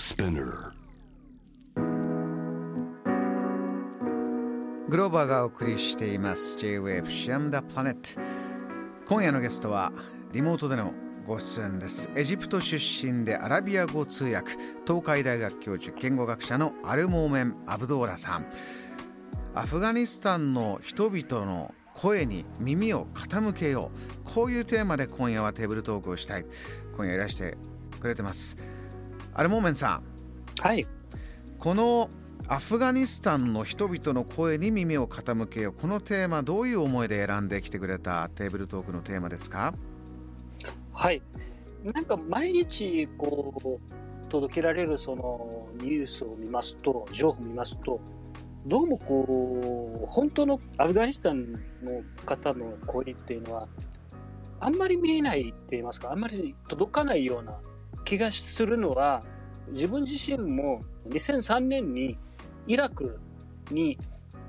Spinner グローバーがお送りしています。J-Wave シアムダプラネット。今夜のゲストはリモートでのご出演です。エジプト出身でアラビア語通訳東海大学教授言語学者のアルモーメン・アブドーラさん。アフガニスタンの人々の声に耳を傾けよう。こういうテーマで今夜はテーブルトークをしたい。今夜いらしてくれてます。アルモーメンさん。はい。このアフガニスタンの人々の声に耳を傾けよ。うこのテーマどういう思いで選んできてくれたテーブルトークのテーマですか？はい。なんか毎日こう届けられるそのニュースを見ますと情報を見ますとどうもこう本当のアフガニスタンの方の声っていうのはあんまり見えないって言いますかあんまり届かないような気がするのは自分自身も2003年にイラクに、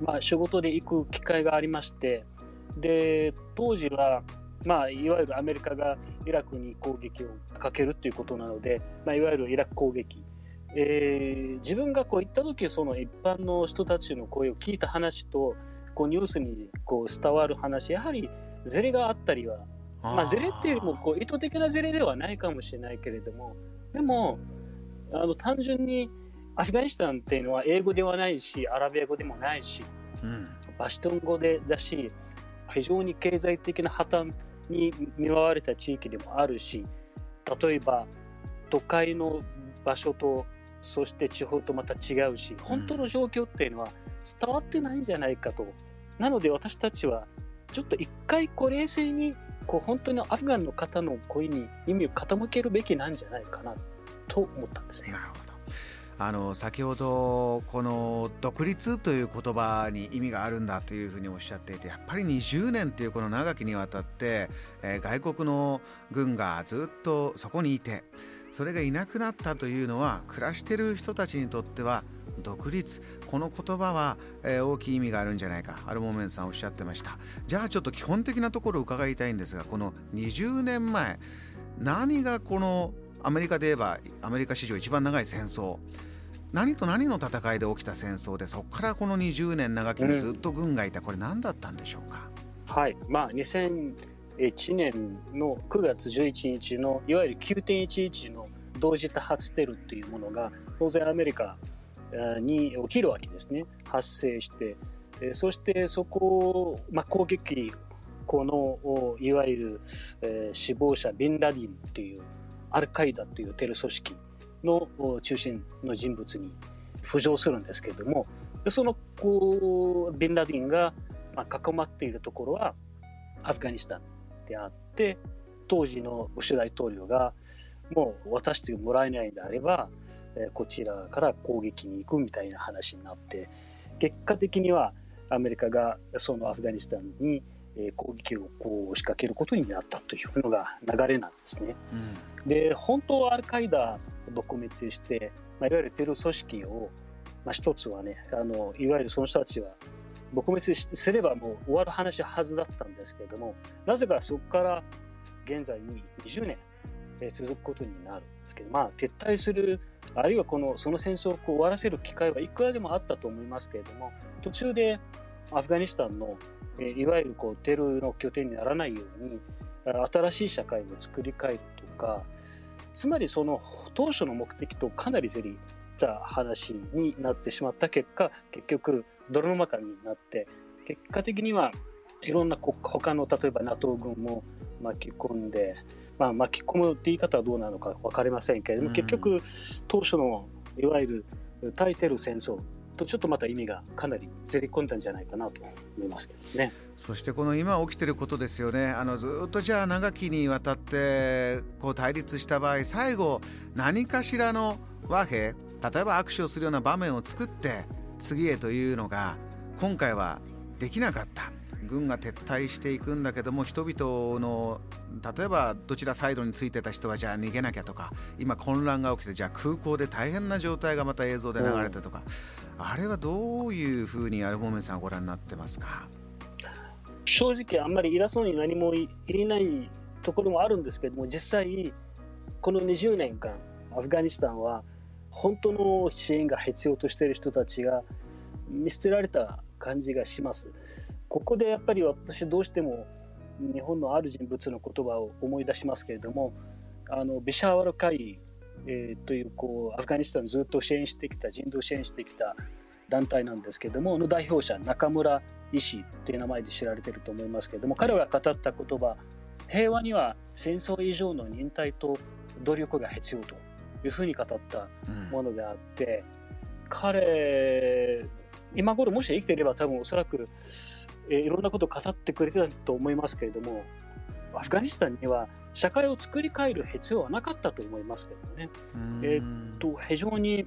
まあ、仕事で行く機会がありましてで当時は、まあ、いわゆるアメリカがイラクに攻撃をかけるということなので、まあ、いわゆるイラク攻撃、えー、自分がこう行った時その一般の人たちの声を聞いた話とこうニュースにこう伝わる話やはりズレがあったりはまあ、ズレっていうよりもこう意図的なズレではないかもしれないけれどもでもあの単純にアフガニスタンっていうのは英語ではないしアラビア語でもないし、うん、バシトン語でだし非常に経済的な破綻に見舞われた地域でもあるし例えば都会の場所とそして地方とまた違うし本当の状況っていうのは伝わってないんじゃないかと、なので私たちはちょっと一回こう冷静にこう本当にアフガンの方の声に耳を傾けるべきなんじゃないかなと思ったんですね。なるほどあの先ほどこの独立という言葉に意味があるんだというふうにおっしゃっていてやっぱり20年というこの長きにわたって、え、外国の軍がずっとそこにいてそれがいなくなったというのは暮らしている人たちにとっては独立。この言葉は、えー、大きい意味があるんじゃないか。アルモメンさんおっしゃってました。じゃあちょっと基本的なところを伺いたいんですがこの20年前何がこのアメリカで言えばアメリカ史上一番長い戦争何と何の戦いで起きた戦争でそこからこの20年長きにずっと軍がいた、これ何だったんでしょうか？はい。まあ1年の9月11日のいわゆる9.11の同時多発テロっていうものが当然アメリカに起きるわけですね。発生して。そしてそこを、まあ、攻撃このいわゆる、死亡者ビンラディンっていうアルカイダというテロ組織の中心の人物に浮上するんですけれどもそのこうビンラディンが囲まっているところはアフガニスタン。であって当時のブッシュ大統領がもう渡してもらえないんであればこちらから攻撃に行くみたいな話になって結果的にはアメリカがそのアフガニスタンに攻撃をこう仕掛けることになったというのが流れなんですね。うん、で本当はアルカイダ撲滅して、まあ、いわゆるテロ組織を、まあ、一つはねあのいわゆるその人たちは撲滅すればもう終わる話はずだったんですけれどもなぜかそこから現在に20年、続くことになるんですけどまあ撤退するあるいはこのその戦争を終わらせる機会はいくらでもあったと思いますけれども途中でアフガニスタンの、いわゆるこうテロの拠点にならないように新しい社会を作り変えるとかつまりその当初の目的とかなりずれた話になってしまった結果結局泥の中になって結果的にはいろんな他の例えば NATO 軍も巻き込んで、まあ、巻き込むって言い方はどうなのか分かりませんけれども、結局当初のいわゆる耐えてる戦争とちょっとまた意味がかなりずり込んだんじゃないかなと思いますけどね。そしてこの今起きてることですよねあのずっとじゃあ長きにわたってこう対立した場合最後何かしらの和平例えば握手をするような場面を作って次へというのが今回はできなかった。軍が撤退していくんだけども人々の例えばどちらサイドについてた人はじゃあ逃げなきゃとか今混乱が起きてじゃあ空港で大変な状態がまた映像で流れたとか、あれはどういうふうにアルモメンさんご覧になってますか？正直あんまり偉そうに何も言えないところもあるんですけども実際この20年間アフガニスタンは本当の支援が必要としている人たちが見捨てられた感じがします。ここでやっぱり私どうしても日本のある人物の言葉を思い出しますけれどもあのビシャワル会議、えー、というこうアフガニスタンずっと支援してきた人道支援してきた団体なんですけれどもの代表者中村医師という名前で知られていると思いますけれども彼が語った言葉平和には戦争以上の忍耐と努力が必要というふうに語ったものであって、うん、彼今頃もし生きていれば多分おそらく、えー、いろんなことを語ってくれてたと思いますけれどもアフガニスタンには社会を作り変える必要はなかったと思いますけどね。えー、っと非常に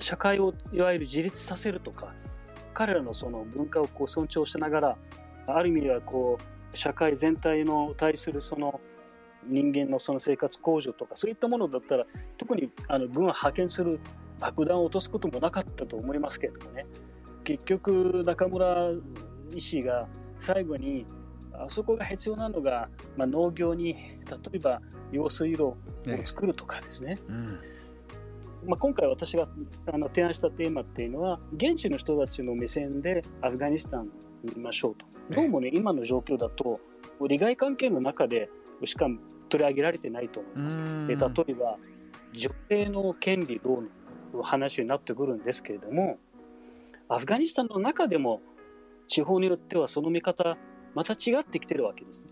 社会をいわゆる自立させるとか彼らのその文化をこう尊重しながらある意味ではこう社会全体の対するその人間のその生活向上とかそういったものだったら特にあの軍を派遣する爆弾を落とすこともなかったと思いますけれどもね。結局中村医師が最後にあそこが必要なのが、まあ、農業に例えば用水路を作るとかですね、ええうん。まあ、今回私があの提案したテーマっていうのは現地の人たちの目線でアフガニスタンに見ましょうと。どうもね今の状況だと利害関係の中でしか取り上げられてないと思います。で例えば女性の権利どうの話になってくるんですけれどもアフガニスタンの中でも地方によってはその見方また違ってきてるわけですね。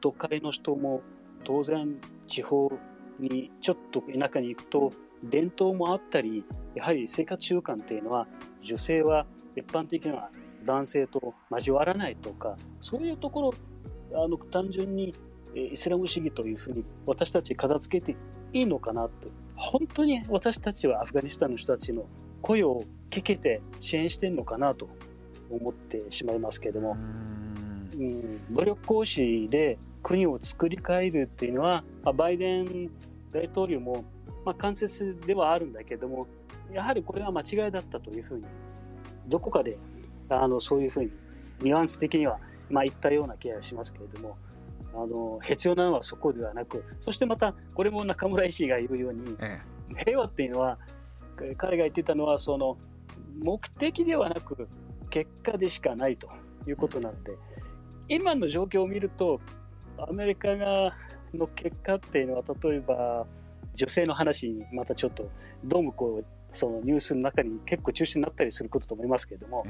都会の人も当然地方にちょっと田舎に行くと伝統もあったりやはり生活習慣っていうのは女性は一般的には男性と交わらないとかそういうところあの単純にイスラム主義というふうに私たち片付けていいのかなと。本当に私たちはアフガニスタンの人たちの声を聞けて支援してるのかなと思ってしまいますけれども、うん、武力行使で国を作り変えるっていうのは、まあ、バイデン大統領も、まあ、間接ではあるんだけれどもやはりこれは間違いだったというふうにどこかであのそういうふうにニュアンス的には、まあ、言ったような気がしますけれども。あの必要なのはそこではなくそしてまたこれも中村医師が言うように、ええ、平和っていうのは彼が言ってたのはその目的ではなく結果でしかないということなので、今の状況を見るとアメリカがの結果っていうのは例えば女性の話にまたちょっとどうもこうそのニュースの中に結構中心になったりすることと思いますけれども、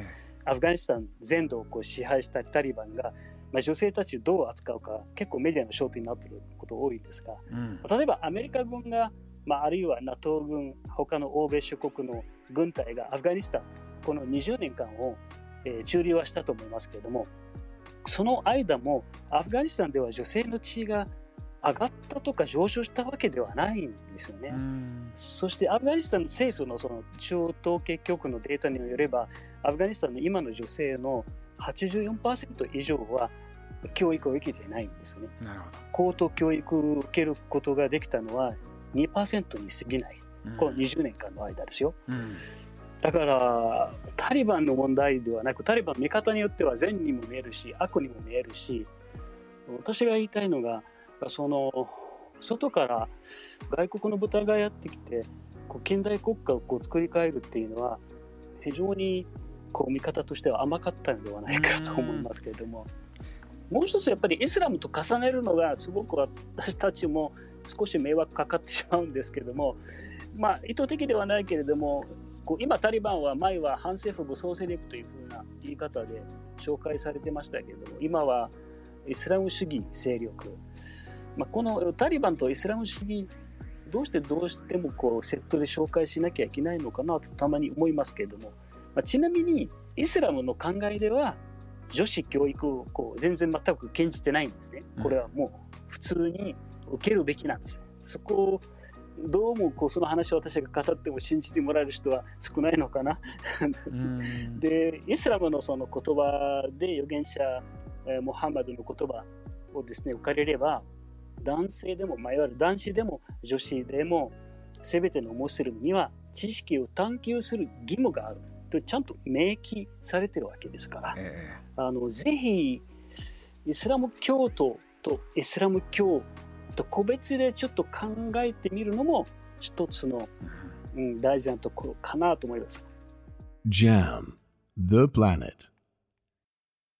アフガニスタン全土をこう支配したタリバンが、まあ、女性たちをどう扱うか結構メディアの焦点になっていること多いんですが、うん、例えばアメリカ軍が、まあ、あるいは NATO 軍他の欧米諸国の軍隊がアフガニスタンこの20年間を、えー、駐留はしたと思いますけれどもその間もアフガニスタンでは女性の地位が上がったとか上昇したわけではないんですよね。そしてアフガニスタンの政府のその中央統計局のデータによればアフガニスタンの今の女性の84%以上は教育を受けていないんですね。なるほど。高等教育を受けることができたのは2%に過ぎない、うん、この20年間の間ですよ。うん。だからタリバンの問題ではなくタリバン見方によっては善にも見えるし悪にも見えるし私が言いたいのがその外から外国の部隊がやってきてこう近代国家をこう作り変えるっていうのは非常にこう見方としては甘かったのではないかと思いますけれどももう一つやっぱりイスラムと重ねるのがすごく私たちも少し迷惑かかってしまうんですけれどもまあ意図的ではないけれどもこう今タリバンは前は反政府武装勢力というふうな言い方で紹介されてましたけれども今はイスラム主義勢力。まあ、このタリバンとイスラム主義どうしてどうしてもこうセットで紹介しなきゃいけないのかなとたまに思いますけれども、まあ、ちなみにイスラムの考えでは女子教育をこう全然全く禁じてないんですね。これはもう普通に受けるべきなんです。そこをどうもこうその話を私が語っても信じてもらえる人は少ないのかな。でイスラムのその言葉で預言者モハンマドの言葉をですね置かれれば男性でも、まあ、いわゆる男子でも女子でも全てのムスリムには知識を探求する義務があるとちゃんと明記されてるわけですから、えー、あのぜひイスラム教徒とイスラム教と個別でちょっと考えてみるのも一つのうん、大事なところかなと思います。Jam, the planet.